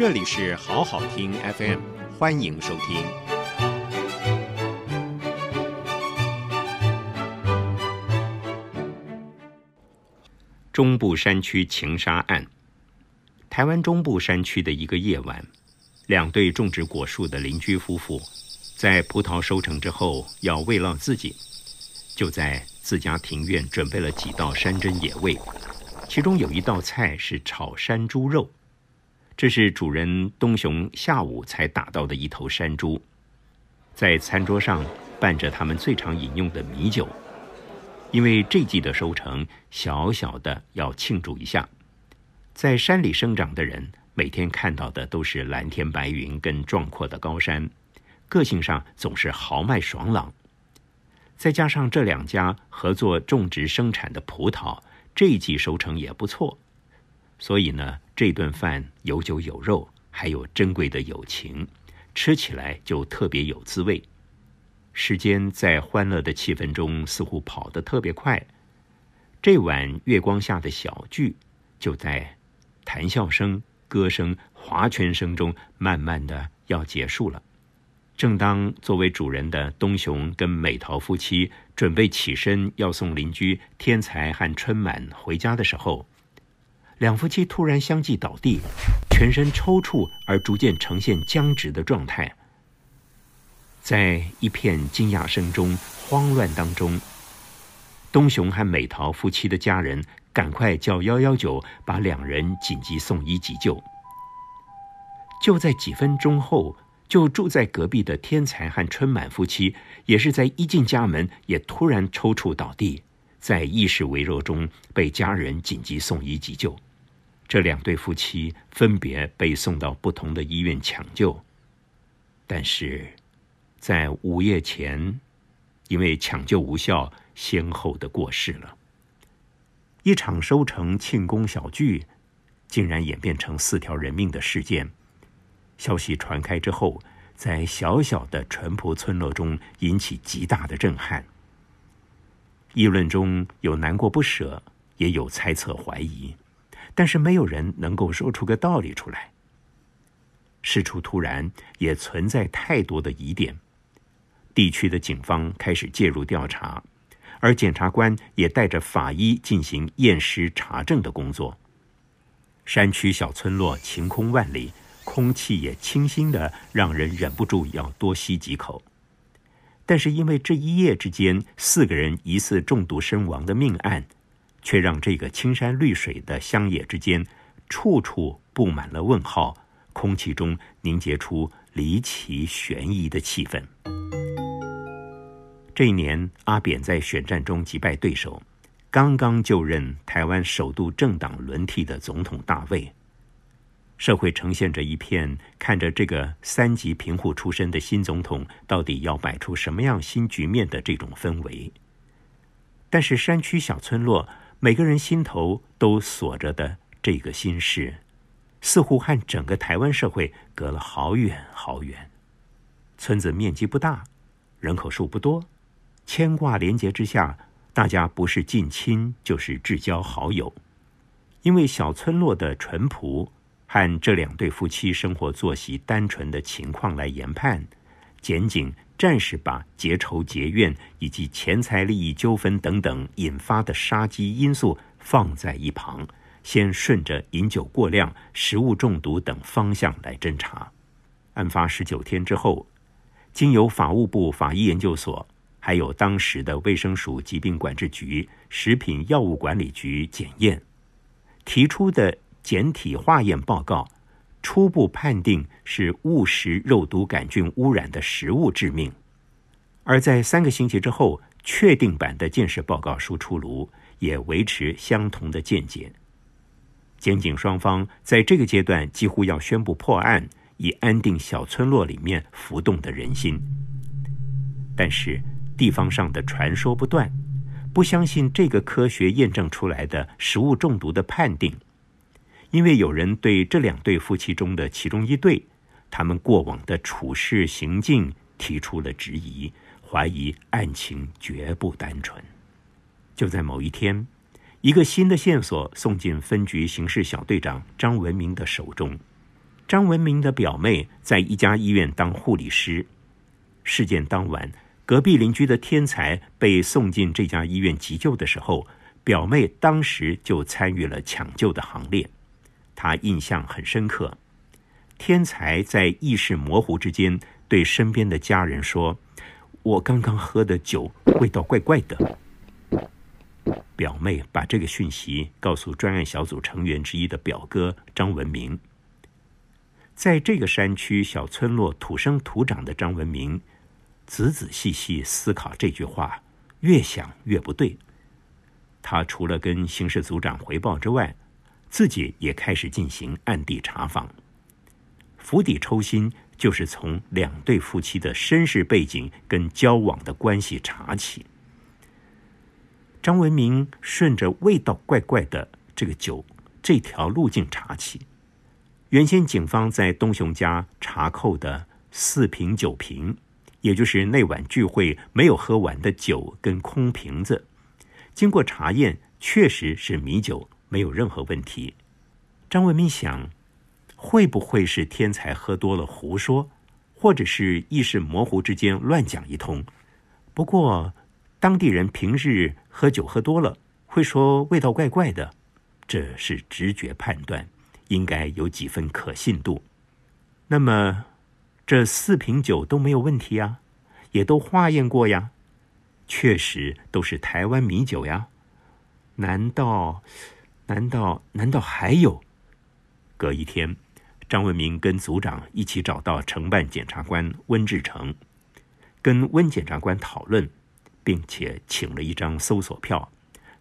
这里是好好听 FM，欢迎收听。中部山区情杀案。台湾中部山区的一个夜晚，两对种植果树的邻居夫妇，在葡萄收成之后，要慰劳自己，就在自家庭院准备了几道山珍野味，其中有一道菜是炒山猪肉。这是主人东雄下午才打到的一头山猪，在餐桌上伴着他们最常饮用的米酒，因为这季的收成，小小的要庆祝一下。在山里生长的人，每天看到的都是蓝天白云跟壮阔的高山，个性上总是豪迈爽朗。再加上这两家合作种植生产的葡萄，这一季收成也不错。所以呢，这顿饭有酒有肉，还有珍贵的友情，吃起来就特别有滋味。时间在欢乐的气氛中似乎跑得特别快。这晚月光下的小聚，就在谈笑声、歌声、划拳声中，慢慢的要结束了。正当作为主人的东雄跟美桃夫妻准备起身要送邻居天才和春满回家的时候，两夫妻突然相继倒地，全身抽搐而逐渐呈现僵直的状态。在一片惊讶声中、慌乱当中，东雄和美桃夫妻的家人赶快叫幺幺九，把两人紧急送医急救。就在几分钟后，就住在隔壁的天才和春满夫妻，也是在一进家门，也突然抽搐倒地，在意识微弱中被家人紧急送医急救。这两对夫妻分别被送到不同的医院抢救，但是，在午夜前，因为抢救无效，先后的过世了。一场收成庆功小聚，竟然演变成四条人命的事件。消息传开之后，在小小的淳朴村落中引起极大的震撼。议论中有难过不舍，也有猜测怀疑。但是没有人能够说出个道理出来。事出突然，也存在太多的疑点。地区的警方开始介入调查，而检察官也带着法医进行验尸查证的工作。山区小村落晴空万里，空气也清新的，让人忍不住要多吸几口。但是因为这一夜之间四个人疑似中毒身亡的命案。却让这个青山绿水的乡野之间，处处布满了问号，空气中凝结出离奇悬疑的气氛。这一年，阿扁在选战中击败对手，刚刚就任台湾首度政党轮替的总统大卫，社会呈现着一片看着这个三级贫户出身的新总统到底要摆出什么样新局面的这种氛围。但是山区小村落。每个人心头都锁着的这个心事，似乎和整个台湾社会隔了好远好远。村子面积不大，人口数不多，牵挂连结之下，大家不是近亲就是至交好友。因为小村落的淳朴和这两对夫妻生活作息单纯的情况来研判，检警。暂时把结仇结怨以及钱财利益纠纷等等引发的杀机因素放在一旁，先顺着饮酒过量、食物中毒等方向来侦查。案发十九天之后，经由法务部法医研究所，还有当时的卫生署疾病管制局、食品药物管理局检验，提出的检体化验报告。初步判定是误食肉毒杆菌污染的食物致命，而在三个星期之后，确定版的建设报告书出炉，也维持相同的见解。检警双方在这个阶段几乎要宣布破案，以安定小村落里面浮动的人心。但是地方上的传说不断，不相信这个科学验证出来的食物中毒的判定。因为有人对这两对夫妻中的其中一对，他们过往的处事行径提出了质疑，怀疑案情绝不单纯。就在某一天，一个新的线索送进分局刑事小队长张文明的手中。张文明的表妹在一家医院当护理师。事件当晚，隔壁邻居的天才被送进这家医院急救的时候，表妹当时就参与了抢救的行列。他印象很深刻。天才在意识模糊之间对身边的家人说：“我刚刚喝的酒味道怪怪的。”表妹把这个讯息告诉专案小组成员之一的表哥张文明。在这个山区小村落土生土长的张文明，仔仔细细思考这句话，越想越不对。他除了跟刑事组长回报之外，自己也开始进行暗地查访。釜底抽薪，就是从两对夫妻的身世背景跟交往的关系查起。张文明顺着味道怪怪的这个酒这条路径查起，原先警方在东雄家查扣的四瓶酒瓶，也就是那晚聚会没有喝完的酒跟空瓶子，经过查验，确实是米酒，没有任何问题。张文明想，会不会是天才喝多了胡说，或者是意识模糊之间乱讲一通？不过。当地人平日喝酒喝多了，会说味道怪怪的，这是直觉判断，应该有几分可信度。那么，这四瓶酒都没有问题啊，也都化验过呀，确实都是台湾米酒呀。难道？难道？难道还有？隔一天，张文明跟组长一起找到承办检察官温志成，跟温检察官讨论。并且请了一张搜索票，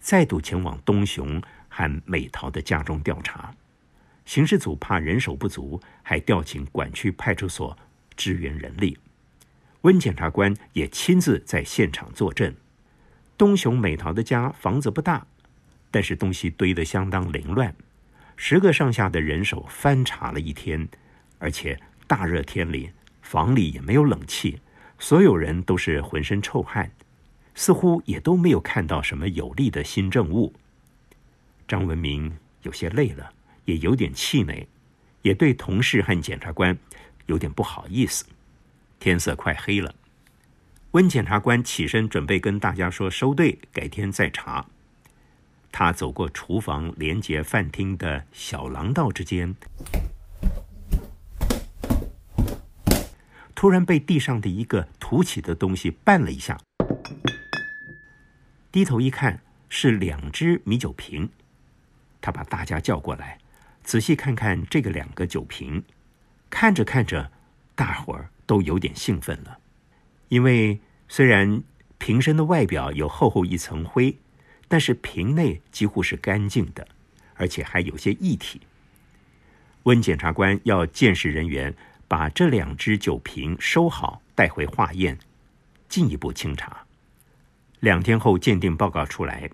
再度前往东雄和美桃的家中调查。刑事组怕人手不足，还调请管区派出所支援人力。温检察官也亲自在现场坐镇。东雄美桃的家房子不大，但是东西堆得相当凌乱。十个上下的人手翻查了一天，而且大热天里，房里也没有冷气，所有人都是浑身臭汗。似乎也都没有看到什么有力的新证物。张文明有些累了，也有点气馁，也对同事和检察官有点不好意思。天色快黑了，温检察官起身准备跟大家说收队，改天再查。他走过厨房连接饭厅的小廊道之间，突然被地上的一个凸起的东西绊了一下。低头一看，是两只米酒瓶。他把大家叫过来，仔细看看这个两个酒瓶。看着看着，大伙儿都有点兴奋了，因为虽然瓶身的外表有厚厚一层灰，但是瓶内几乎是干净的，而且还有些液体。温检察官要鉴识人员把这两只酒瓶收好，带回化验，进一步清查。两天后，鉴定报告出来，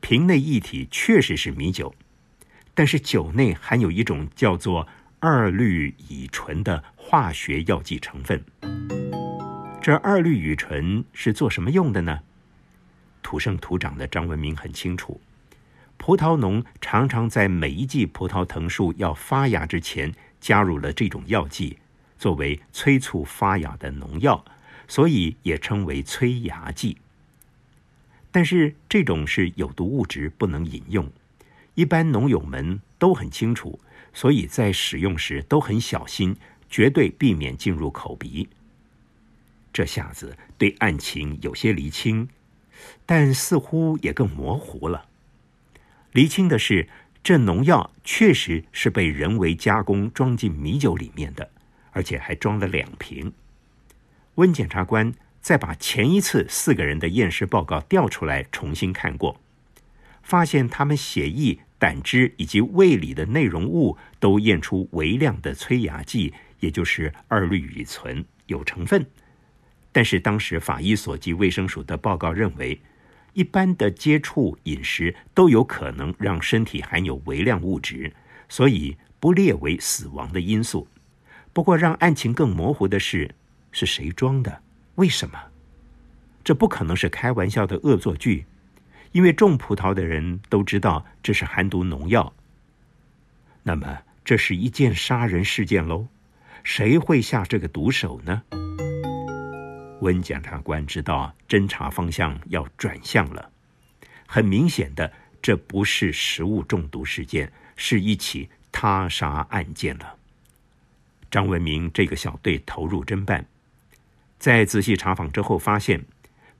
瓶内液体确实是米酒，但是酒内含有一种叫做二氯乙醇的化学药剂成分。这二氯乙醇是做什么用的呢？土生土长的张文明很清楚，葡萄农常常在每一季葡萄藤树要发芽之前加入了这种药剂，作为催促发芽的农药，所以也称为催芽剂。但是这种是有毒物质，不能饮用。一般农友们都很清楚，所以在使用时都很小心，绝对避免进入口鼻。这下子对案情有些厘清，但似乎也更模糊了。厘清的是，这农药确实是被人为加工装进米酒里面的，而且还装了两瓶。温检察官。再把前一次四个人的验尸报告调出来重新看过，发现他们血液、胆汁以及胃里的内容物都验出微量的催芽剂，也就是二氯乙醇有成分。但是当时法医所及卫生署的报告认为，一般的接触饮食都有可能让身体含有微量物质，所以不列为死亡的因素。不过让案情更模糊的是，是谁装的？为什么？这不可能是开玩笑的恶作剧，因为种葡萄的人都知道这是含毒农药。那么这是一件杀人事件喽。谁会下这个毒手呢？温检察官知道侦查方向要转向了，很明显的，这不是食物中毒事件，是一起他杀案件了。张文明这个小队投入侦办，在仔细查访之后，发现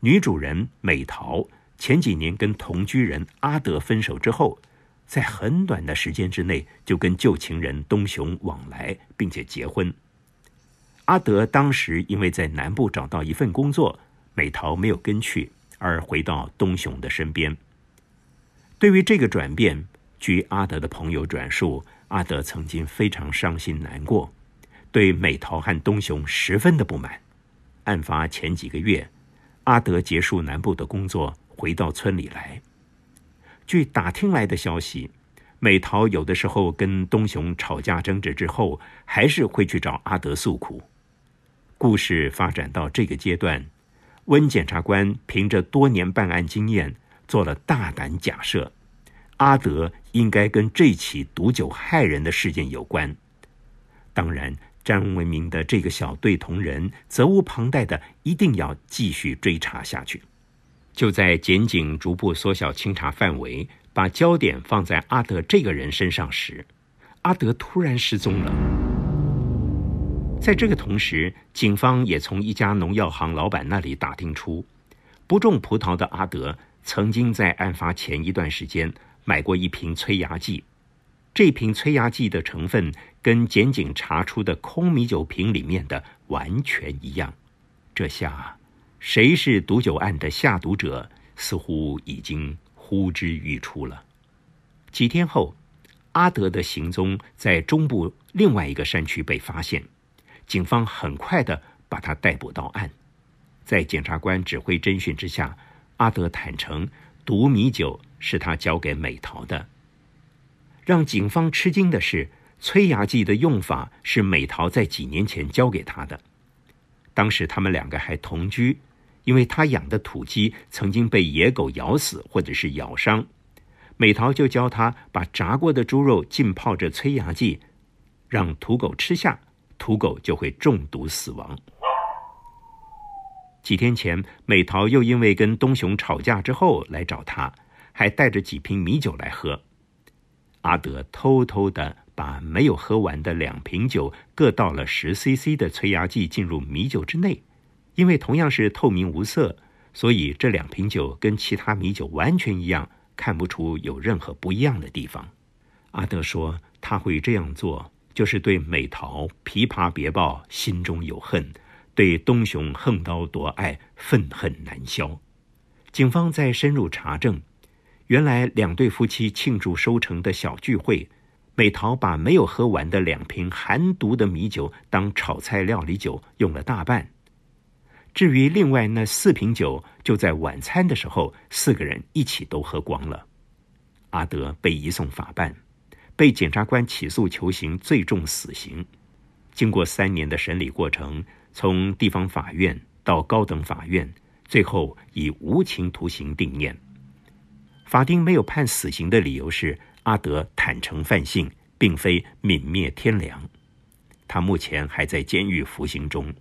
女主人美桃前几年跟同居人阿德分手之后，在很短的时间之内就跟旧情人东雄往来，并且结婚。阿德当时因为在南部找到一份工作，美桃没有跟去，而回到东雄的身边。对于这个转变，据阿德的朋友转述，阿德曾经非常伤心难过，对美桃和东雄十分的不满。案发前几个月，阿德结束南部的工作，回到村里来。据打听来的消息，美桃有的时候跟东雄吵架争执之后，还是会去找阿德诉苦。故事发展到这个阶段，温检察官凭着多年办案经验，做了大胆假设：阿德应该跟这起毒酒害人的事件有关。当然，张文明的这个小队同仁责无旁贷的，一定要继续追查下去。就在检警逐步缩小清查范围，把焦点放在阿德这个人身上时，阿德突然失踪了。在这个同时，警方也从一家农药行老板那里打听出，不种葡萄的阿德曾经在案发前一段时间买过一瓶催芽剂。这瓶催芽剂的成分跟检警查出的空米酒瓶里面的完全一样。这下，谁是毒酒案的下毒者，似乎已经呼之欲出了。几天后，阿德的行踪在中部另外一个山区被发现。警方很快的把他逮捕到案，在检察官指挥侦讯之下，阿德坦承毒米酒是他交给美桃的。让警方吃惊的是，催芽剂的用法是美桃在几年前教给他的。当时他们两个还同居，因为他养的土鸡曾经被野狗咬死或者是咬伤，美桃就教他把炸过的猪肉浸泡着催芽剂，让土狗吃下。土狗就会中毒死亡。几天前，美桃又因为跟东雄吵架之后来找他，还带着几瓶米酒来喝。阿德偷偷的把没有喝完的两瓶酒各倒了十 CC 的催芽剂进入米酒之内，因为同样是透明无色，所以这两瓶酒跟其他米酒完全一样，看不出有任何不一样的地方。阿德说他会这样做。就是对美桃琵琶别抱，心中有恨；对东雄横刀夺爱，愤恨难消。警方在深入查证，原来两对夫妻庆祝收成的小聚会，美桃把没有喝完的两瓶含毒的米酒当炒菜料理酒用了大半。至于另外那四瓶酒，就在晚餐的时候，四个人一起都喝光了。阿德被移送法办。被检察官起诉求刑，最重死刑。经过三年的审理过程，从地方法院到高等法院，最后以无期徒刑定谳。法庭没有判死刑的理由是阿德坦诚犯性，并非泯灭天良。他目前还在监狱服刑中。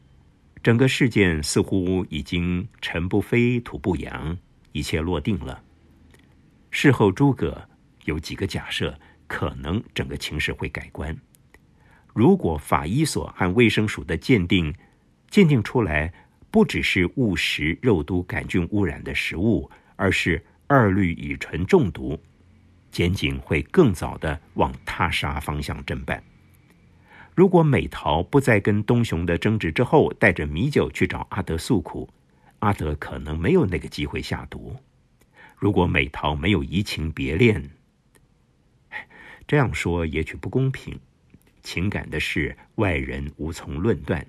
整个事件似乎已经尘不飞土不扬，一切落定了。事后诸葛有几个假设。可能整个情势会改观。如果法医所和卫生署的鉴定鉴定出来，不只是误食肉毒杆菌污染的食物，而是二氯乙醇中毒，检警会更早的往他杀方向侦办。如果美桃不再跟东雄的争执之后，带着米酒去找阿德诉苦，阿德可能没有那个机会下毒。如果美桃没有移情别恋，这样说也许不公平，情感的事外人无从论断。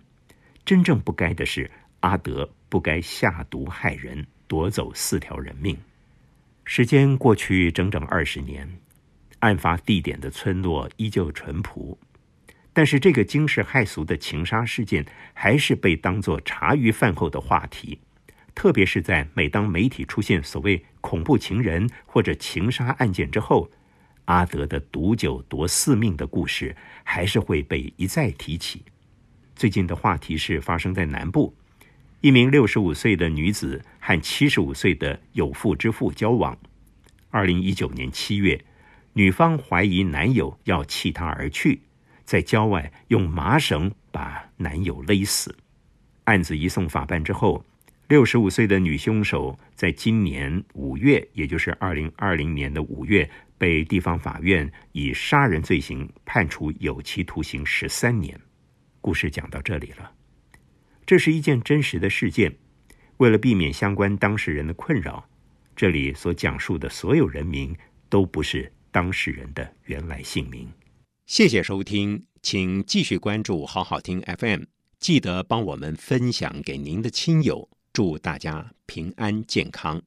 真正不该的是阿德不该下毒害人，夺走四条人命。时间过去整整二十年，案发地点的村落依旧淳朴，但是这个惊世骇俗的情杀事件还是被当作茶余饭后的话题。特别是在每当媒体出现所谓恐怖情人或者情杀案件之后。阿德的毒酒夺四命的故事还是会被一再提起。最近的话题是发生在南部，一名六十五岁的女子和七十五岁的有妇之夫交往。二零一九年七月，女方怀疑男友要弃她而去，在郊外用麻绳把男友勒死。案子移送法办之后，六十五岁的女凶手在今年五月，也就是二零二零年的五月。被地方法院以杀人罪行判处有期徒刑十三年。故事讲到这里了，这是一件真实的事件。为了避免相关当事人的困扰，这里所讲述的所有人名都不是当事人的原来姓名。谢谢收听，请继续关注好好听 FM，记得帮我们分享给您的亲友。祝大家平安健康。